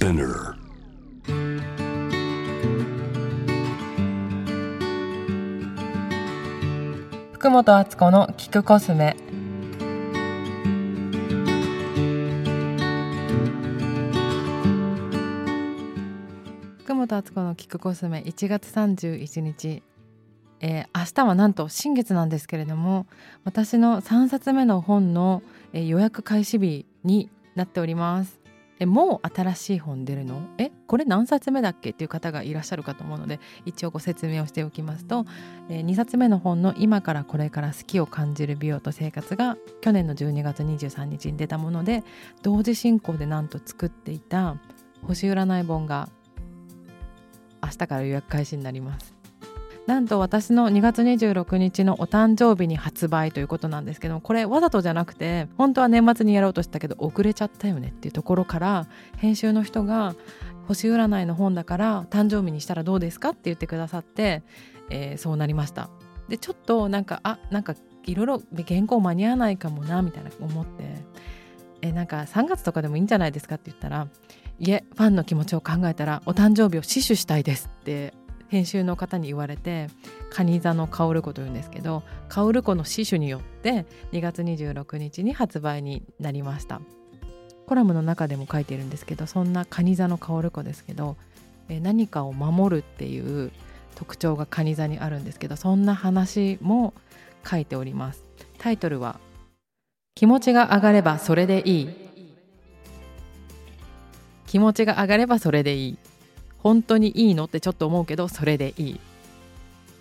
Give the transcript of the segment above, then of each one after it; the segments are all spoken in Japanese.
Spinner. 福本敦子の聞くコスメ福本敦子の聞くコスメ1月31日、えー、明日はなんと新月なんですけれども私の3冊目の本の、えー、予約開始日になっておりますえもう新しい本出るの？えこれ何冊目だっけ？っていう方がいらっしゃるかと思うので一応ご説明をしておきますと、え2冊目の本の「今からこれから好きを感じる美容と生活」が去年の12月23日に出たもので同時進行でなんと作っていた星占い本が明日から予約開始になります。なんと私の2月26日のお誕生日に発売ということなんですけどこれわざとじゃなくて本当は年末にやろうとしたけど遅れちゃったよねっていうところから編集の人が星占いの本だから誕生日にしたらどうですかって言ってくださって、えー、そうなりました。でちょっとなんかあなんかいろいろ原稿間に合わないかもなみたいな思ってえなんか3月とかでもいいんじゃないですかって言ったらいえファンの気持ちを考えたらお誕生日を死守したいですって編集の方に言われて蟹座の薫子というんですけど薫子の死守によって2月26日に発売になりました。コラムの中でも書いているんですけどそんな蟹座の薫子ですけど何かを守るっていう特徴が蟹座にあるんですけどそんな話も書いております。タイトルは「気持ちが上がればそれでいい」気持ちが上がればそれでいい。本当にいいの？ってちょっと思うけどそれでいい。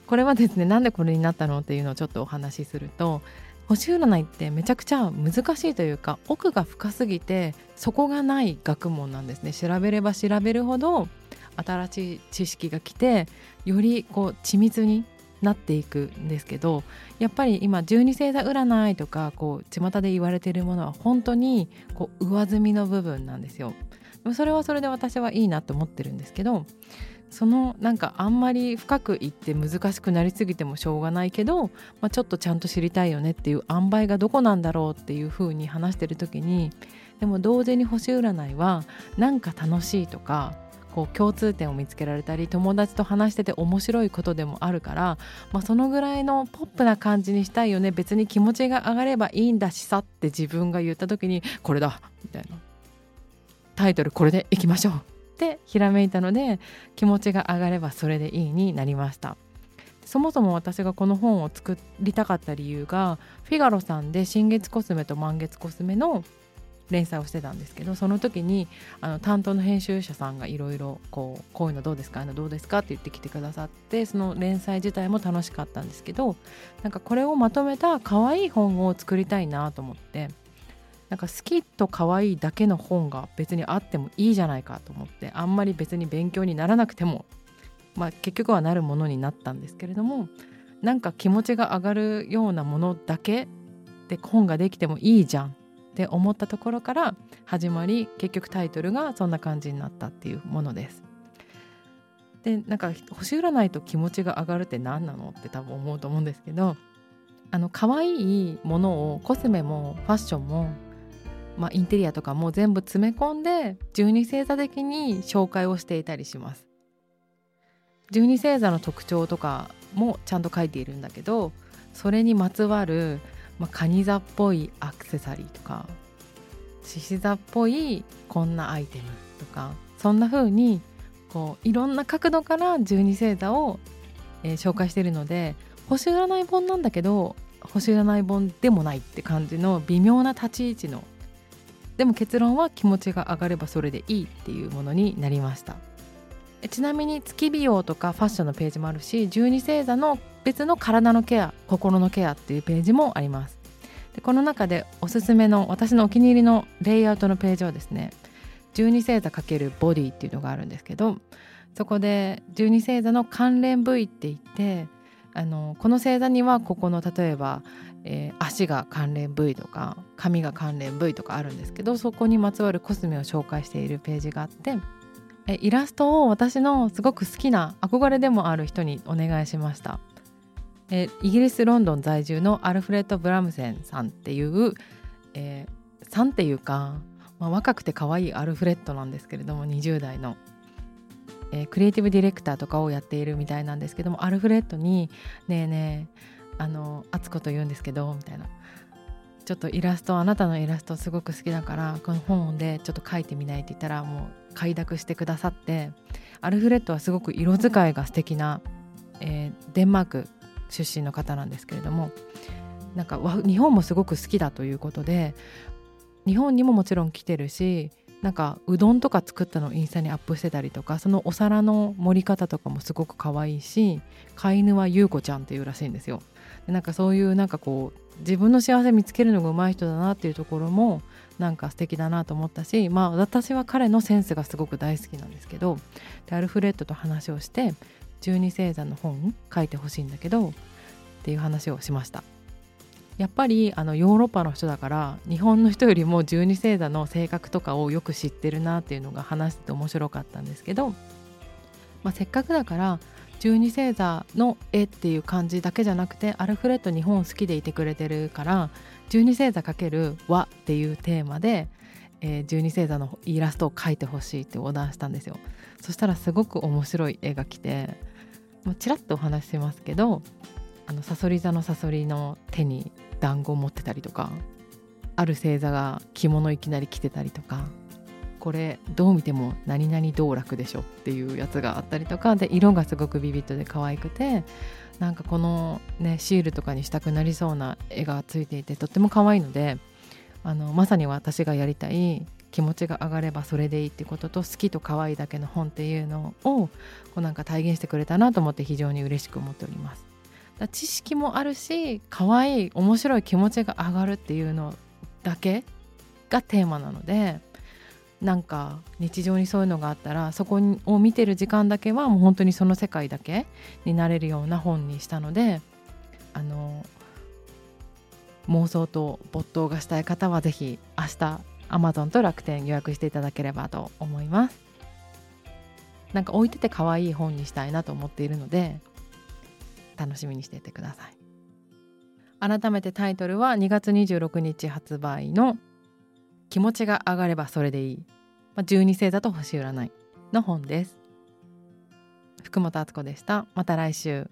これはですねなんでこれになったのっていうのをちょっとお話しすると星占いってめちゃくちゃ難しいというか奥が深すぎて底がない学問なんですね。調べれば調べるほど新しい知識が来てよりこう緻密になっていくんですけどやっぱり今十二星座占いとかこう巷で言われているものは本当にこう上積みの部分なんですよ。それはそれで私はいいなと思ってるんですけどそのなんかあんまり深く言って難しくなりすぎてもしょうがないけど、まあ、ちょっとちゃんと知りたいよねっていう塩梅がどこなんだろうっていうふうに話してる時にでも同時に星占いはなんか楽しいとかこう共通点を見つけられたり友達と話してて面白いことでもあるから、まあ、そのぐらいのポップな感じにしたいよね。別に気持ちが上がればいいんだしさって自分が言った時にこれだみたいな。タイトルこれでいきましょう。ってひらめいたので気持ちが上がればそれでいいになりました。そもそも私がこの本を作りたかった理由がフィガロさんで新月コスメと満月コスメの連載をしてたんですけどその時にあの担当の編集者さんがいろいろこうこういうのどうですか？あのどうですか？って言ってきてくださってその連載自体も楽しかったんですけどなんかこれをまとめた可愛い本を作りたいなと思って。なんか好きと可愛いだけの本が別にあってもいいじゃないかと思ってあんまり別に勉強にならなくても、まあ、結局はなるものになったんですけれどもなんか気持ちが上がるようなものだけで本ができてもいいじゃんって思ったところから始まり結局タイトルがそんな感じになったっていうものです。でなんか星占いと気持ちが上がるって何なのって多分思うと思うんですけどあの可愛いものをコスメもファッションもまあ、インテリアとかも全部詰め込んで十二星座的に紹介をしていたりします。十二星座の特徴とかもちゃんと書いているんだけどそれにまつわる、まあ、蟹座っぽいアクセサリーとか獅子座っぽいこんなアイテムとかそんな風にこういろんな角度から十二星座を、えー、紹介しているので星占い本なんだけど星占い本でもないって感じの微妙な立ち位置のでも結論は気持ちが上がればそれでいいっていうものになりました。ちなみに月美容とかファッションのページもあるし十二星座の別の体のケア心のケアっていうページもあります。でこの中でおすすめの私のお気に入りのレイアウトのページはですね十二星座×ボディっていうのがあるんですけどそこで十二星座の関連部位って言ってあのこの星座にはここの例えばえー、足が関連部位とか髪が関連部位とかあるんですけどそこにまつわるコスメを紹介しているページがあってえイラストを私のすごく好きな憧れでもある人にお願いしました。えイギリス・ロンドン在住のアルフレッド・ブラムセンさんっていう、えー、さんっていうかまあ、若くて可愛いアルフレッドなんですけれども20代の、えー、クリエイティブディレクターとかをやっているみたいなんですけどもアルフレッドに「ねえねえあの敦子と言うんですけど」みたいな。ちょっとイラストあなたのイラストすごく好きだからこの本でちょっと書いてみないって言ったらもう快諾してくださってアルフレッドはすごく色使いが素敵な、えー、デンマーク出身の方なんですけれどもなんか日本もすごく好きだということで日本にももちろん来てるしなんかうどんとか作ったのをインスタにアップしてたりとかそのお皿の盛り方とかもすごく可愛いし飼い犬は優子ちゃんっていうらしいんですよ。なんかそういうなんかこう自分の幸せ見つけるのが上手い人だなっていうところもなんか素敵だなと思ったしまあ私は彼のセンスがすごく大好きなんですけどでアルフレッドと話をして12星座の本書いてほしいんだけどっていう話をしましたやっぱりあのヨーロッパの人だから日本の人よりも12星座の性格とかをよく知ってるなっていうのが話してて面白かったんですけど、まあ、せっかくだから12星座の絵っていう感じだけじゃなくてアルフレッド日本好きでいてくれてるから12星座×和っていうテーマで、えー、12星座のイラストを描いてほしいってオーダーしたんですよ。そしたらすごく面白い絵が来てちらっとお話ししますけどあのサソリ座のサソリの手に団子を持ってたりとかある星座が着物いきなり着てたりとかこれどう見ても何々道楽でしょっていうやつがあったりとかで色がすごくビビッドで可愛くてなんかこのねシールとかにしたくなりそうな絵がついていてとっても可愛いのであのまさに私がやりたい気持ちが上がればそれでいいってことと好きと可愛いだけの本っていうのをこうなんか体現してくれたなと思って非常に嬉しく思っております。知識もあるし可愛い面白い気持ちが上がるっていうのだけがテーマなのでなんか日常にそういうのがあったらそこを見てる時間だけはもう本当にその世界だけになれるような本にしたのであの妄想と没頭がしたい方は是非明日 Amazon と楽天予約していただければと思います。なんか置いてて可愛い本にしたいなと思っているので楽しみにしていてください。改めてタイトルは2月26日発売の気持ちが上がればそれでいい、まあ、12星座と星占いの本です。福本敦子でした。また来週。